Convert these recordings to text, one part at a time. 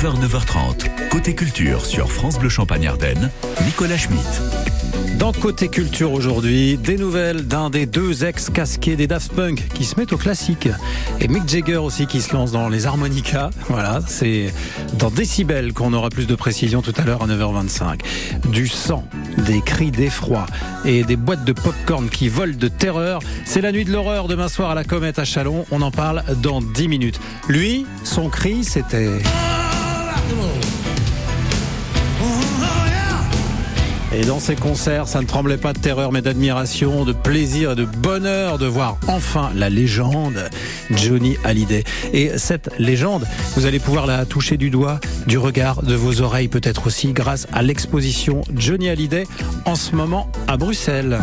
9h, 9h30. Côté culture sur France Bleu Champagne Ardenne, Nicolas Schmitt. Dans Côté Culture aujourd'hui, des nouvelles d'un des deux ex-casqués des Daft Punk qui se met au classique. Et Mick Jagger aussi qui se lance dans les harmonicas. Voilà, c'est dans Décibel qu'on aura plus de précision tout à l'heure à 9h25. Du sang, des cris d'effroi et des boîtes de popcorn qui volent de terreur. C'est la nuit de l'horreur demain soir à la Comète à Chalon. On en parle dans 10 minutes. Lui, son cri, c'était... Et dans ces concerts, ça ne tremblait pas de terreur, mais d'admiration, de plaisir et de bonheur de voir enfin la légende Johnny Hallyday. Et cette légende, vous allez pouvoir la toucher du doigt, du regard, de vos oreilles peut-être aussi, grâce à l'exposition Johnny Hallyday en ce moment à Bruxelles.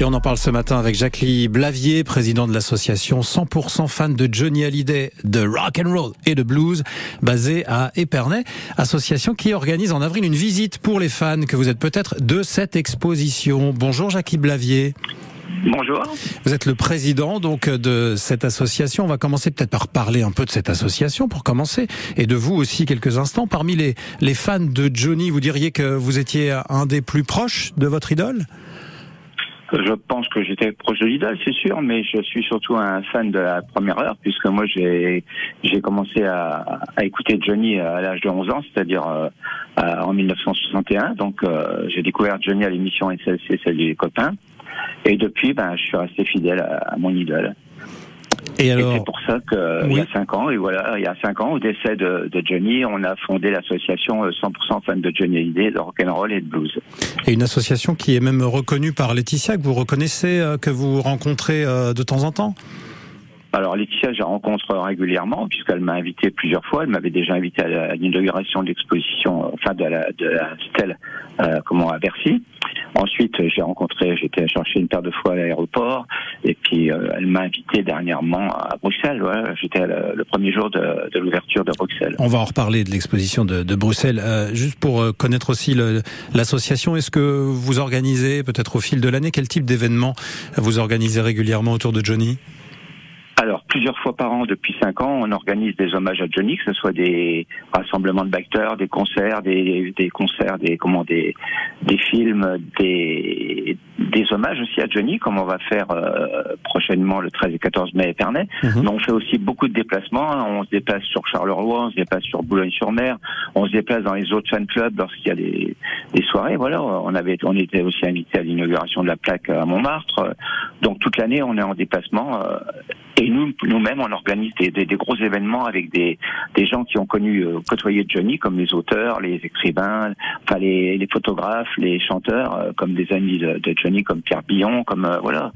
Et on en parle ce matin avec Jacqueline Blavier, président de l'association 100% fan de Johnny Hallyday, de rock and roll et de blues, basée à Épernay, association qui organise en avril une visite pour les fans que vous êtes peut-être de cette exposition. Bonjour Jacqueline Blavier. Bonjour. Vous êtes le président donc de cette association. On va commencer peut-être par parler un peu de cette association pour commencer et de vous aussi quelques instants. Parmi les, les fans de Johnny, vous diriez que vous étiez un des plus proches de votre idole? Je pense que j'étais proche de l'idole, c'est sûr, mais je suis surtout un fan de la première heure, puisque moi j'ai j'ai commencé à, à, écouter Johnny à l'âge de 11 ans, c'est-à-dire euh, en 1961. Donc euh, j'ai découvert Johnny à l'émission SLC, celle des copains, et depuis, ben, je suis resté fidèle à, à mon idole. Et, c'est pour ça qu'il y a cinq ans, et voilà, il y a cinq ans, au décès de, de Johnny, on a fondé l'association 100% euh, fan de Johnny Hallyday, de rock'n'roll et de blues. Et une association qui est même reconnue par Laetitia, que vous reconnaissez, euh, que vous rencontrez euh, de temps en temps? Alors Laetitia, je la rencontre régulièrement puisqu'elle m'a invité plusieurs fois. Elle m'avait déjà invité à l'inauguration de l'exposition, enfin de la, de la stèle, euh, comment à Bercy. Ensuite, j'ai rencontré, j'étais chercher une paire de fois à l'aéroport, et puis euh, elle m'a invité dernièrement à Bruxelles. Ouais, j'étais le premier jour de, de l'ouverture de Bruxelles. On va en reparler de l'exposition de, de, Bruxelles. Euh, juste pour euh, connaître aussi l'association, est-ce que vous organisez peut-être au fil de l'année quel type d'événements vous organisez régulièrement autour de Johnny? Alors, plusieurs fois par an, depuis cinq ans, on organise des hommages à Johnny, que ce soit des rassemblements de bacteurs, des concerts, des, des concerts, des comment, des, des films, des, des hommages aussi à Johnny, comme on va faire euh, prochainement le 13 et 14 mai à Épernay. Mhm. Mais on fait aussi beaucoup de déplacements. On se déplace sur Charleroi, on se déplace sur Boulogne-sur-Mer, on se déplace dans les autres fan clubs lorsqu'il y a des, des soirées. Voilà, on avait, on était aussi invité à l'inauguration de la plaque à Montmartre. Donc toute l'année, on est en déplacement. Euh, et nous, nous-mêmes, on organise des, des, des, gros événements avec des, des gens qui ont connu, euh, côtoyé Johnny, comme les auteurs, les écrivains, enfin les, les photographes, les chanteurs, euh, comme des amis de, de, Johnny, comme Pierre Billon, comme euh, voilà.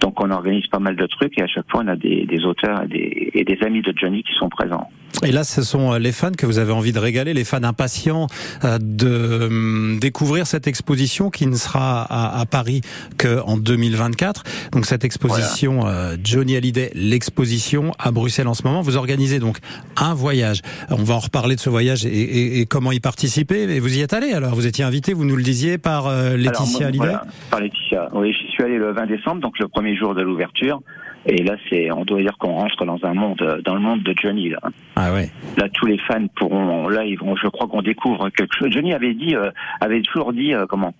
Donc on organise pas mal de trucs et à chaque fois on a des, des auteurs et des, et des amis de Johnny qui sont présents. Et là, ce sont les fans que vous avez envie de régaler, les fans impatients de hum, découvrir cette exposition qui ne sera à, à Paris qu'en 2024. Donc cette exposition Johnny Hallyday l'exposition à Bruxelles en ce moment. Vous organisez donc un voyage. On va en reparler de ce voyage et, comment y participer. Mais vous y êtes allé alors? Vous étiez invité, vous nous le disiez, par euh, Laetitia alors, Par Laetitia. Oui, j'y suis allé le 20 décembre, donc le premier jour de l'ouverture. Et là, c'est, on doit dire qu'on rentre dans un monde, dans le monde de Johnny. Là. Ah ouais. Là, tous les fans pourront, là, ils vont, je crois qu'on découvre quelque chose. Johnny avait dit, euh, avait toujours dit, euh, comment?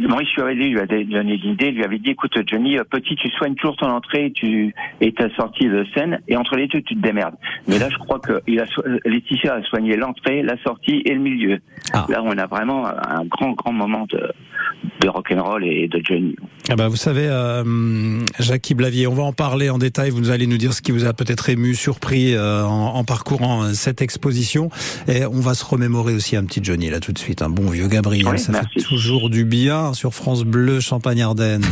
Maurice Chevalier lui a donné l'idée, lui avait dit écoute Johnny, euh, petit, tu soignes toujours ton entrée tu, et ta sortie de scène, et entre les deux, tu te démerdes. Mais là, je crois que il a, Laetitia a soigné l'entrée, la sortie et le milieu. Ah. Là, on a vraiment un grand, grand moment de, de rock'n'roll et de Johnny. Ah bah vous savez, euh, Jackie Blavier, on va en parler en détail. Vous allez nous dire ce qui vous a peut-être ému, surpris euh, en, parcourant euh, cette exposition. Et on va se remémorer aussi un petit Johnny là tout de suite. Un bon vieux Gabriel, ça fait toujours du bien sur France Bleu Champagne-Ardenne.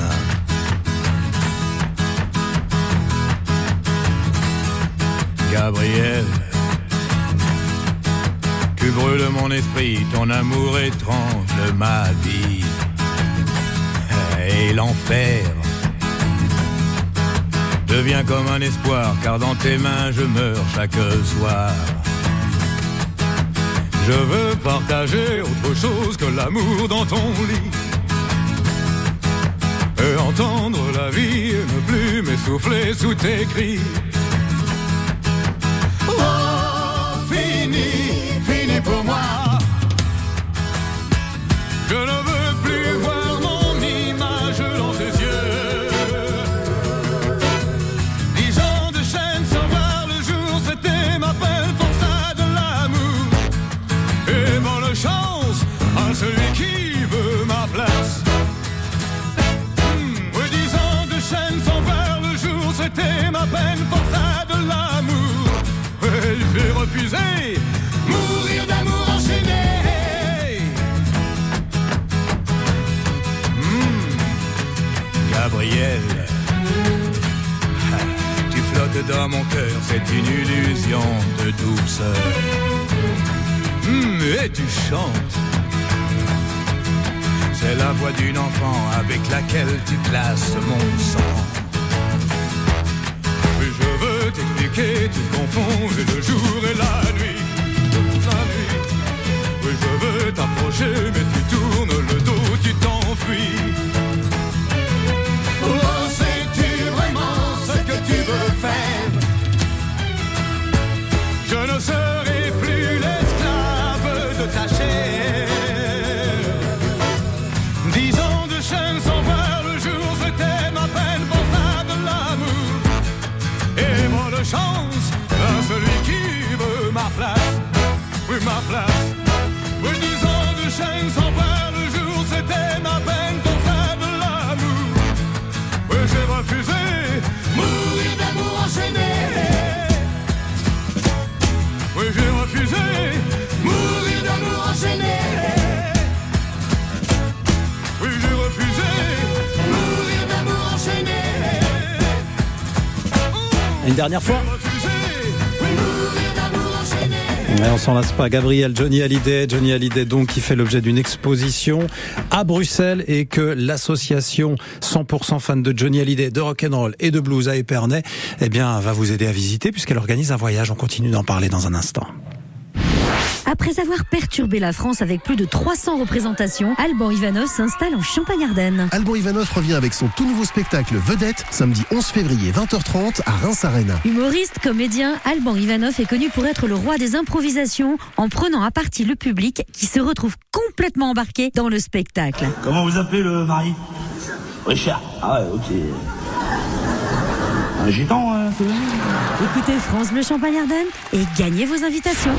Gabriel, tu brûles mon esprit, ton amour étrange ma vie et l'enfer devient comme un espoir, car dans tes mains je meurs chaque soir. Je veux partager autre chose que l'amour dans ton lit. Et entendre la vie et ne plus m'essouffler sous tes cris. Dans mon cœur, c'est une illusion de douceur. Hmm, et tu chantes. C'est la voix d'une enfant avec laquelle tu glaces mon sang. Oui, je veux t'expliquer, tu confonds le jour et la nuit. Oui, je veux t'approcher, mais tu tournes le dos, tu t'enfuis. Oh, tu veux faire Je ne serai plus l'esclave de ta chair. Dernière fois. Ouais, on s'en lasse pas. Gabriel, Johnny Hallyday, Johnny Hallyday donc qui fait l'objet d'une exposition à Bruxelles et que l'association 100% fans de Johnny Hallyday, de rock'n'roll et de blues à Épernay, eh bien, va vous aider à visiter puisqu'elle organise un voyage. On continue d'en parler dans un instant. Après avoir perturbé la France avec plus de 300 représentations, Alban Ivanov s'installe en Champagne-Ardenne. Alban Ivanov revient avec son tout nouveau spectacle Vedette, samedi 11 février 20h30 à Reims Arena. Humoriste, comédien, Alban Ivanov est connu pour être le roi des improvisations en prenant à partie le public qui se retrouve complètement embarqué dans le spectacle. Comment vous appelez le mari? Richard. Ah ouais, ok. Un gitan, hein, Écoutez France Bleu Champagne-Ardenne et gagnez vos invitations.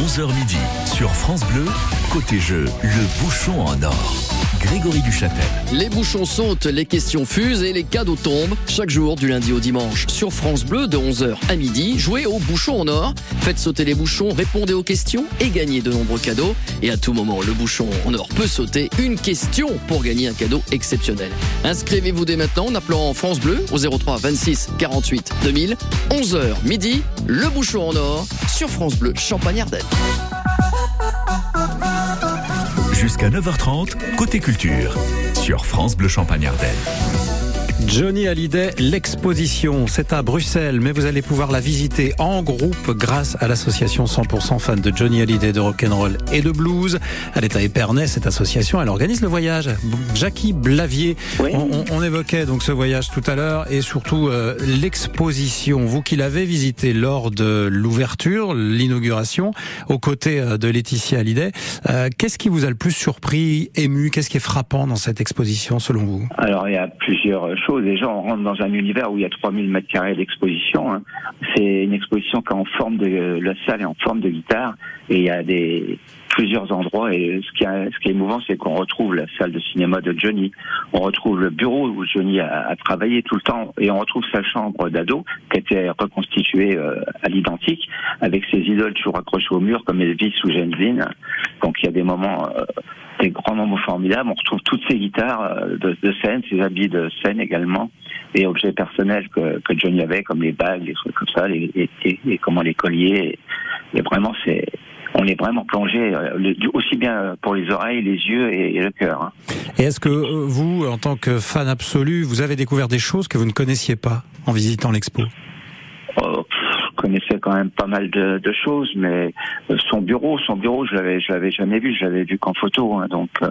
11h midi sur France Bleu, côté jeu, le bouchon en or. Grégory Duchâtel. Les bouchons sautent, les questions fusent et les cadeaux tombent. Chaque jour du lundi au dimanche. Sur France Bleu de 11h à midi, jouez au bouchon en or. Faites sauter les bouchons, répondez aux questions et gagnez de nombreux cadeaux. Et à tout moment, le bouchon en or peut sauter. Une question pour gagner un cadeau exceptionnel. Inscrivez-vous dès maintenant en appelant France Bleu au 03 26 48 2000. 11h midi, le bouchon en or sur France Bleu Champagne-Ardenne. Jusqu'à 9h30, côté culture, sur France Bleu Champagne Ardenne. Johnny Hallyday, l'exposition, c'est à Bruxelles, mais vous allez pouvoir la visiter en groupe grâce à l'association 100% fans de Johnny Hallyday de rock'n'roll et de blues. Elle est à Épernay, cette association, elle organise le voyage. Jackie Blavier, Oui. on, évoquait donc ce voyage tout à l'heure et surtout euh, l'exposition. Vous qui l'avez visité lors de l'ouverture, l'inauguration, aux côtés euh, de Laetitia Hallyday, euh, qu'est-ce qui vous a le plus surpris, ému, qu'est-ce qui est frappant dans cette exposition selon vous? Alors il y a plusieurs choses. Déjà, on rentre dans un univers où il y a 3000 mètres carrés d'exposition. hein. C'est une exposition qui est en forme de la salle est en forme de guitare et il y a des plusieurs endroits et ce qui est, ce qui est émouvant, c'est qu'on retrouve la salle de cinéma de Johnny, on retrouve le bureau où Johnny a, travaillé tout le temps et on retrouve sa chambre d'ado qui a été reconstituée euh, à l'identique avec ses idoles toujours accrochées au mur comme Elvis ou Dean. Donc il y a des moments euh, des grands moments formidables. On retrouve toutes ces guitares euh, de, de scène, ses habits de scène également, et objets personnels que, que Johnny avait, comme les bagues, les trucs comme ça, les, et, et- et comment les colliers. Et vraiment, c'est, on est vraiment plongé euh, aussi bien pour les oreilles, les yeux et, et le cœur. hein. Et est-ce que euh, vous, en tant que fan absolu, vous avez découvert des choses que vous ne connaissiez pas en visitant l'expo? Oh, connaissais quand même pas mal de, de choses, mais euh, son bureau, son bureau, je l'avais, je l'avais jamais vu, je l'avais vu qu'en photo, hein, donc euh,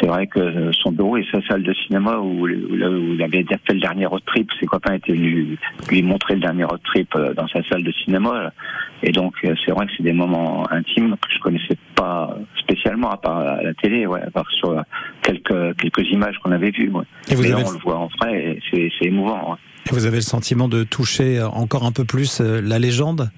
c'est vrai que son bureau et sa salle de cinéma où, où, où il avait fait le dernier road trip, ses copains étaient venus lui montrer le dernier road trip euh, dans sa salle de cinéma. Et donc c'est vrai que c'est des moments intimes que je connaissais pas spécialement à part à la télé, ouais, à part sur quelques quelques images qu'on avait vues. Ouais. Et vous Mais avez- on le voit en vrai, et c'est émouvant. ouais. Et vous avez le sentiment de toucher encore un peu plus euh, la légende?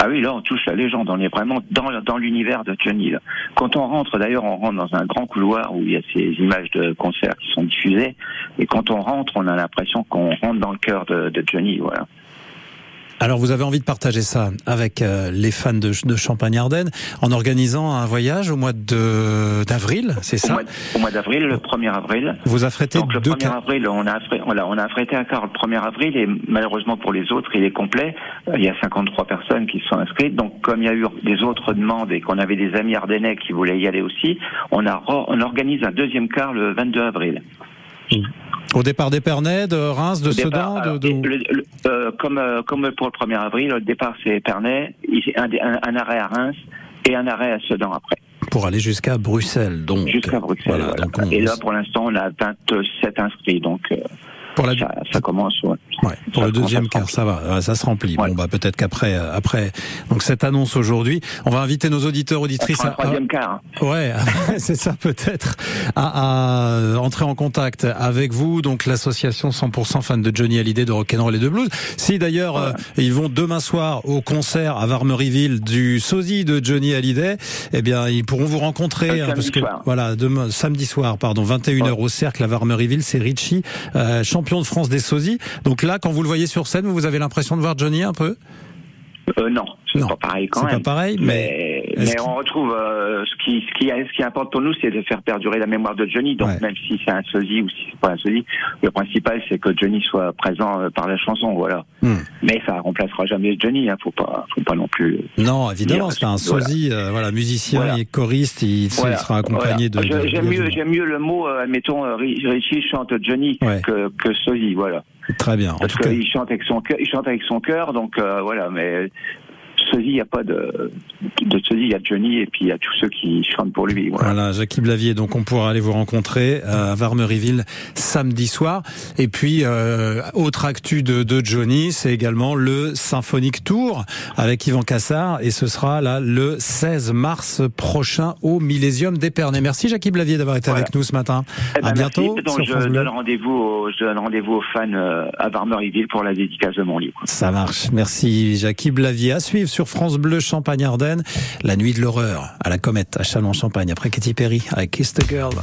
Ah oui, là on touche la légende, on est vraiment dans, dans l'univers de Johnny. là. Quand on rentre, d'ailleurs, on rentre dans un grand couloir où il y a ces images de concerts qui sont diffusées, et quand on rentre, on a l'impression qu'on rentre dans le cœur de, de Johnny. Voilà. Alors vous avez envie de partager ça avec euh, les fans de, de Champagne-Ardenne en organisant un voyage au mois de d'avril, c'est ça au mois d'avril, le 1er avril. Vous affrétez Donc le deux 1er ca- avril, on a, affré- voilà, on a affrété un car le 1er avril et malheureusement pour les autres, il est complet. Il y a 53 personnes qui se sont inscrites. Donc comme il y a eu des autres demandes et qu'on avait des amis ardennais qui voulaient y aller aussi, on, a, on organise un deuxième car le 22 avril. Au départ d'Épernay, de Reims, de départ, Sedan, alors, de, de- le- le- euh, comme, euh, comme pour le 1er avril, le départ c'est Épernay, il- un, un- un arrêt à Reims et un arrêt à Sedan après, pour aller jusqu'à Bruxelles. Donc jusqu'à Bruxelles. Voilà, voilà. donc on- Et là pour l'instant on a 27 inscrits, donc euh, pour la ça, ça commence. ouais. Ouais, pour Ça le deuxième quart, ça va, ça se remplit. Ouais. Bon, bah peut-être qu'après, euh, après, donc cette annonce aujourd'hui, on va inviter nos auditeurs auditrices à, troisième quart. hein. ouais, c'est ça peut-être, à, à entrer en contact avec vous, donc l'association 100% fans de Johnny Hallyday de Rock'n'Roll et de Blues. Si d'ailleurs euh, ils vont demain soir au concert à Varmeryville du sosie de Johnny Hallyday, eh bien ils pourront vous rencontrer Euh, hein, parce que soir. voilà, demain samedi soir, pardon, 21h au cercle à Varmeryville, c'est Richie, euh, champion de France des sosies. Donc là, quand vous le voyez sur scène, vous avez l'impression de voir Johnny un peu? Euh, non, c'est pas pareil quand c'est même. pas pareil, mais mais on retrouve euh, ce qui ce qui ce qui importe pour nous, c'est de faire perdurer la mémoire de Johnny. Donc Ouais. même si c'est un sosie ou si c'est pas un sosie, le principal c'est que Johnny soit présent euh, par la chanson, voilà. Hmm. Mais ça remplacera jamais Johnny, hein, faut pas faut pas non plus. Non, évidemment, c'est un voilà. sosie, euh, voilà, musicien Voilà. et choriste, il, il Voilà, sera accompagné de. de- J'aime mieux j'aime mieux le mot, euh, admettons, euh, Ri- Richie chante Johnny Ouais. que que sosie, voilà. Très bien. En Parce tout cas, qu'il chante avec son cœur, il chante avec son cœur, donc euh, voilà. Mais sosie, il y a pas de de sosie, il y a Johnny et puis il y a tous ceux qui chantent pour lui. Voilà. Voilà, Jackie Blavier, donc on pourra aller vous rencontrer à Varmeryville samedi soir. Et puis, euh, autre actu de, de Johnny, c'est également le Symphonic Tour avec Yvan Cassard. Et ce sera là le 16 mars prochain au Millésium d'Épernay. Merci Jackie Blavier d'avoir été Voilà. avec nous ce matin. Eh ben, à bientôt merci. Donc, sur je France Bleu. donne rendez-vous aux, je donne rendez-vous aux fans euh, à Varmeryville pour la dédicace de mon livre. Ça marche. Merci Jackie Blavier. À suivre sur France Bleu Champagne-Ardenne, la nuit de l'horreur à la comète à Chalon-Champagne après Katy Perry avec Kiss the Girl.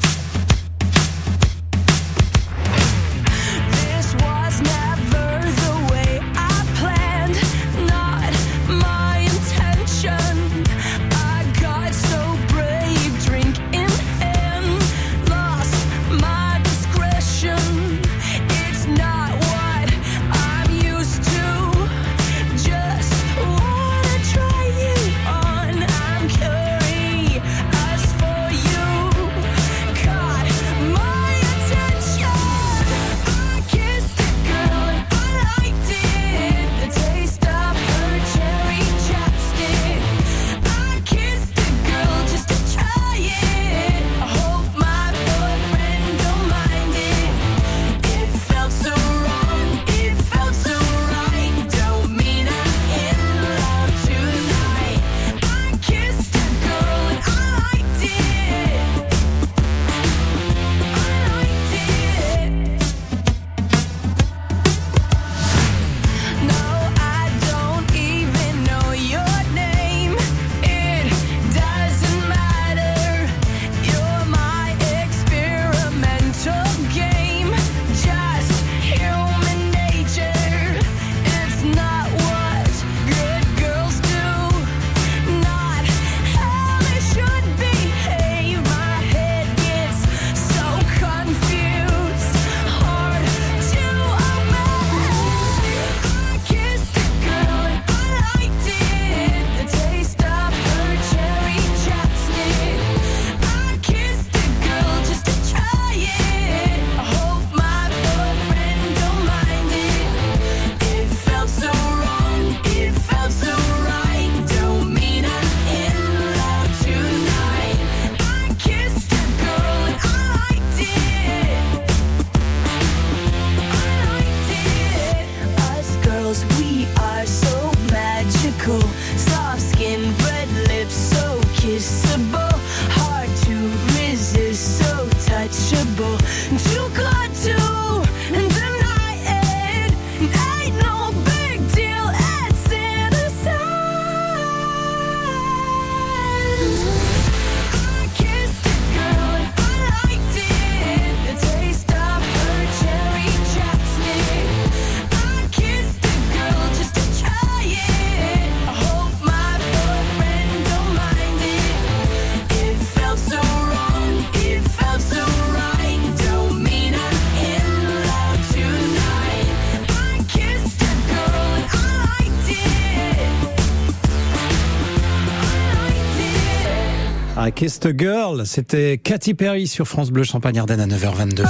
I Kissed a Girl, c'était Katy Perry sur France Bleu Champagne Ardenne à 9h22.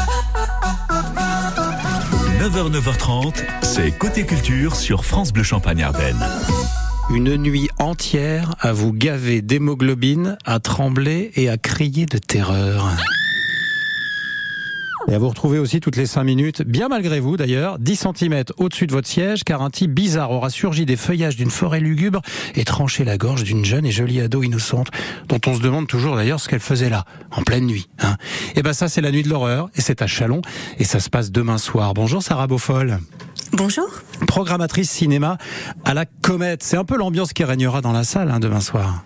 9h, 9h30, c'est Côté Culture sur France Bleu Champagne Ardenne. Une nuit entière à vous gaver d'hémoglobine, à trembler et à crier de terreur. Et à vous retrouver aussi toutes les 5 minutes, bien malgré vous d'ailleurs, 10 cm au-dessus de votre siège, car un type bizarre aura surgi des feuillages d'une forêt lugubre et tranché la gorge d'une jeune et jolie ado innocente, dont on se demande toujours d'ailleurs ce qu'elle faisait là, en pleine nuit. Hein. Et ben ça c'est la nuit de l'horreur, et c'est à Chalon, et ça se passe demain soir. Bonjour Sarah Beaufol. Bonjour. Programmatrice cinéma à la Comète. C'est un peu l'ambiance qui régnera dans la salle hein, demain soir.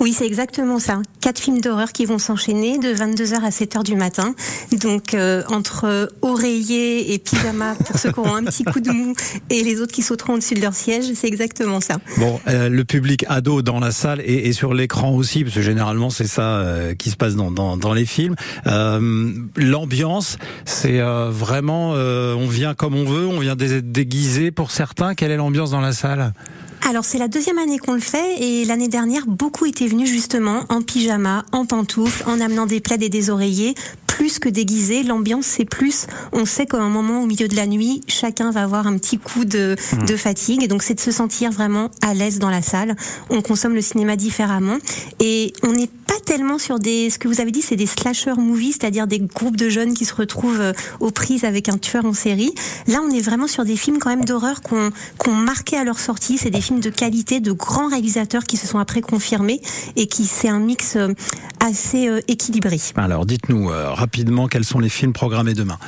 Oui, c'est exactement ça. Quatre films d'horreur qui vont s'enchaîner de 22h à 7h du matin. Donc euh, entre oreiller et pyjama pour ceux qui auront un petit coup de mou et les autres qui sauteront au-dessus de leur siège, c'est exactement ça. Bon, euh, le public ado dans la salle et, et sur l'écran aussi, parce que généralement c'est ça euh, qui se passe dans, dans, dans les films. Euh, L'ambiance, c'est euh, vraiment, euh, on vient comme on veut, on vient dé- déguisé pour certains. Quelle est l'ambiance dans la salle? Alors c'est la deuxième année qu'on le fait et l'année dernière beaucoup étaient venus justement en pyjama, en pantoufles, en amenant des plaids et des oreillers. Plus que déguisé, l'ambiance c'est plus. On sait qu'à un moment au milieu de la nuit, chacun va avoir un petit coup de, de fatigue et donc c'est de se sentir vraiment à l'aise dans la salle. On consomme le cinéma différemment et on n'est pas tellement sur des. Ce que vous avez dit, c'est des slasher movies, c'est-à-dire des groupes de jeunes qui se retrouvent euh, aux prises avec un tueur en série. Là, on est vraiment sur des films quand même d'horreur qu'on qu'on marqué à leur sortie. C'est des films de qualité, de grands réalisateurs qui se sont après confirmés et qui c'est un mix euh, assez euh, équilibré. Alors dites-nous euh, rapidement quels sont les films programmés demain?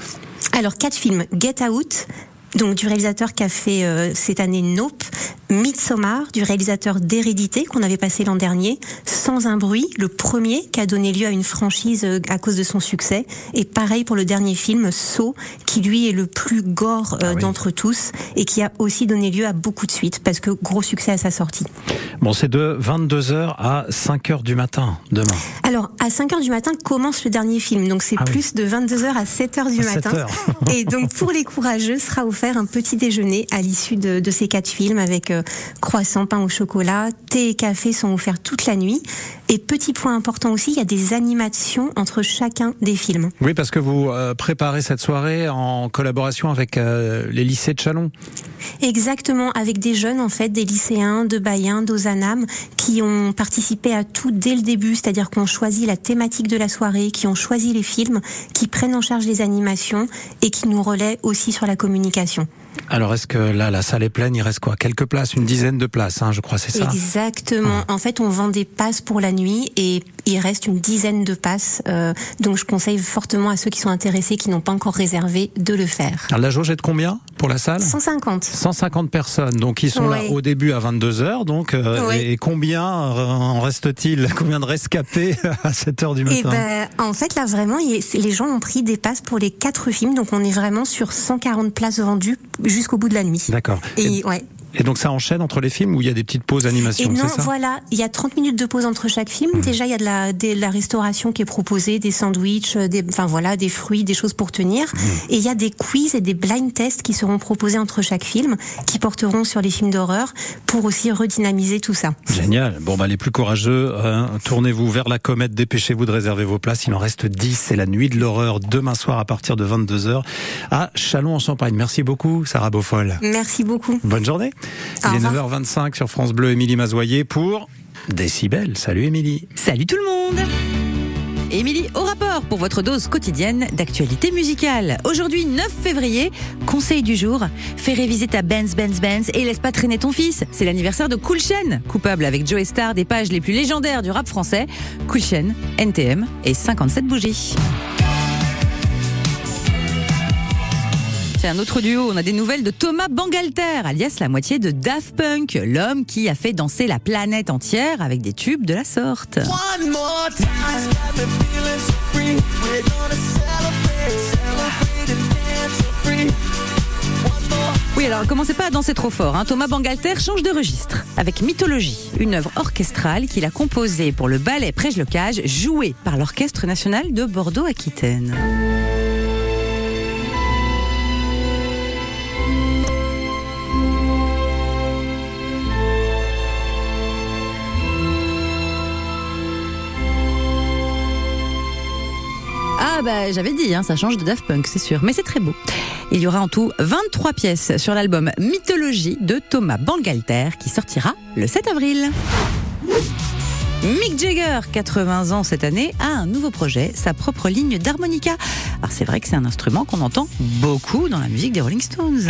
Alors quatre films Get Out. Donc du réalisateur qui a fait euh, cette année Nope, Midsommar du réalisateur d'Hérédité qu'on avait passé l'an dernier, Sans un bruit, le premier qui a donné lieu à une franchise euh, à cause de son succès, et pareil pour le dernier film Saw qui lui est le plus gore euh, d'entre tous et qui a aussi donné lieu à beaucoup de suites parce que gros succès à sa sortie. Bon, c'est de 22h à 5h du matin demain. Alors, à 5 heures du matin commence le dernier film, donc c'est Ah oui. plus de 22 heures à 7 heures du À 7 matin. heures. Et donc, pour les courageux, sera offert un petit déjeuner à l'issue de, de ces quatre films avec euh, croissant, pain au chocolat, thé et café sont offerts toute la nuit. Et petit point important aussi, il y a des animations entre chacun des films. Oui, parce que vous euh, préparez cette soirée en collaboration avec euh, les lycées de Chalon. Exactement, avec des jeunes en fait, des lycéens de Bayen, d'Ozanam, qui ont participé à tout dès le début, c'est-à-dire qu'on choisit la thématique de la soirée, qui ont choisi les films, qui prennent en charge les animations et qui nous relaient aussi sur la communication. Alors, est-ce que là, la salle est pleine? Il reste quoi? Quelques places? Une dizaine de places, hein, je crois, c'est ça? Exactement. En fait, on vend des passes pour la nuit et il reste une dizaine de passes. euh, donc, je conseille fortement à ceux qui sont intéressés, qui n'ont pas encore réservé, de le faire. Alors, la jauge est de combien? Pour la salle 150. 150 personnes, donc ils sont là au début à 22h, donc euh, et, combien euh, en reste-t-il Combien de rescapés à 7h du matin Et ben, en fait, là, vraiment, les gens ont pris des passes pour les quatre films, donc on est vraiment sur 140 places vendues jusqu'au bout de la nuit. D'accord. Et, ouais. Et donc ça enchaîne entre les films où il y a des petites pauses Et animation, non, c'est ça? Mmh. voilà, il y a 30 minutes de pause entre chaque film. Déjà, il y a de la, des- de la restauration qui est proposée, des sandwichs, euh, des, enfin voilà, des fruits, des choses pour tenir. Mmh. Et il y a des quiz et des blind tests qui seront proposés entre chaque film, qui porteront sur les films d'horreur pour aussi redynamiser tout ça. Génial. Bon, bah, les plus courageux, hein, tournez-vous vers la comète, dépêchez-vous de réserver vos places. Il en reste 10. C'est la nuit de l'horreur demain soir à partir de 22h à Chalon-en-Champagne. Merci beaucoup, Sarah Beaufol. Merci beaucoup. Bonne journée. Il est revoir. 9h25 sur France Bleu, Émilie Mazoyer pour Décibel. Salut Émilie. Salut tout le monde Émilie, au rapport pour votre dose quotidienne d'actualité musicale. Aujourd'hui, 9 février, conseil du jour, fais réviser ta Benz Benz Benz et laisse pas traîner ton fils. C'est l'anniversaire de Cool Chain, coupable avec Joe Star des pages les plus légendaires du rap français. Cool Chain, NTM et 57 bougies. C'est un autre duo. On a des nouvelles de Thomas Bangalter, alias la moitié de Daft Punk, l'homme qui a fait danser la planète entière avec des tubes de la sorte. One more time. Oui, alors commencez pas à danser trop fort. Hein. Thomas Bangalter change de registre avec Mythologie, une œuvre orchestrale qu'il a composée pour le ballet Prège-Locage, joué par l'Orchestre national de Bordeaux-Aquitaine. Ah bah j'avais dit, hein, ça change de Daft Punk, c'est sûr, mais c'est très beau. Il y aura en tout 23 pièces sur l'album Mythologie de Thomas Bangalter qui sortira le 7 avril. Mick Jagger, 80 ans cette année, a un nouveau projet, sa propre ligne d'harmonica. Alors c'est vrai que c'est un instrument qu'on entend beaucoup dans la musique des Rolling Stones.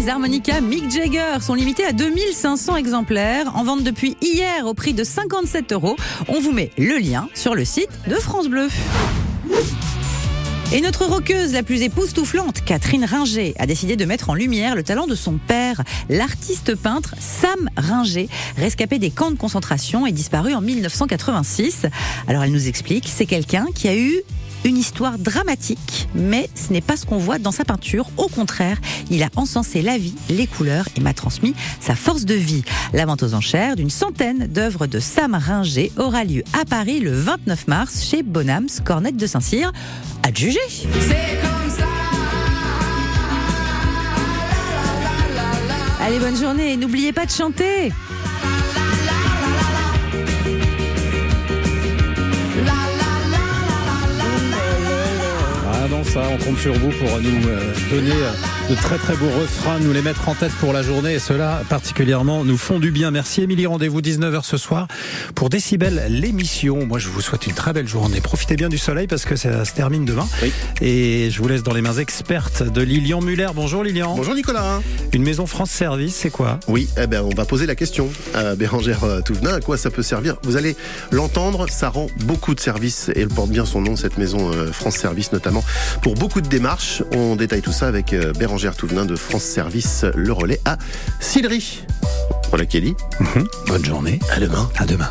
Les harmonicas Mick Jagger sont limités à 2500 exemplaires, en vente depuis hier au prix de 57 euros. On vous met le lien sur le site de France Bleu. Et notre roqueuse la plus époustouflante, Catherine Ringer, a décidé de mettre en lumière le talent de son père, l'artiste peintre Sam Ringer, rescapé des camps de concentration et disparu en 1986. Alors elle nous explique, c'est quelqu'un qui a eu une histoire dramatique, mais ce n'est pas ce qu'on voit dans sa peinture. Au contraire, il a encensé la vie, les couleurs et m'a transmis sa force de vie. La vente aux enchères d'une centaine d'œuvres de Sam Ringer aura lieu à Paris le 29 mars chez Bonhams Cornette de Saint-Cyr. À juger. Allez, bonne journée et n'oubliez pas de chanter. Ça, on compte sur vous pour nous euh, donner euh, de très très beaux refrains, nous les mettre en tête pour la journée et cela particulièrement nous font du bien. Merci Émilie, rendez-vous 19h ce soir pour Décibel, l'émission. Moi je vous souhaite une très belle journée. Profitez bien du soleil parce que ça se termine demain. Et je vous laisse dans les mains expertes de Lilian Muller. Bonjour Lilian. Bonjour Nicolas. Une maison France Service, c'est quoi? Oui, eh ben, on va poser la question à Bérangère euh, Touvenin. À quoi ça peut servir? Vous allez l'entendre, ça rend beaucoup de services et elle porte bien son nom, cette maison euh, France Service, notamment pour beaucoup de démarches. On détaille tout ça avec euh, Bérangère Touvenin de France Service Le Relais à Sillery. Voilà Kelly. Bonne journée. À demain. À demain.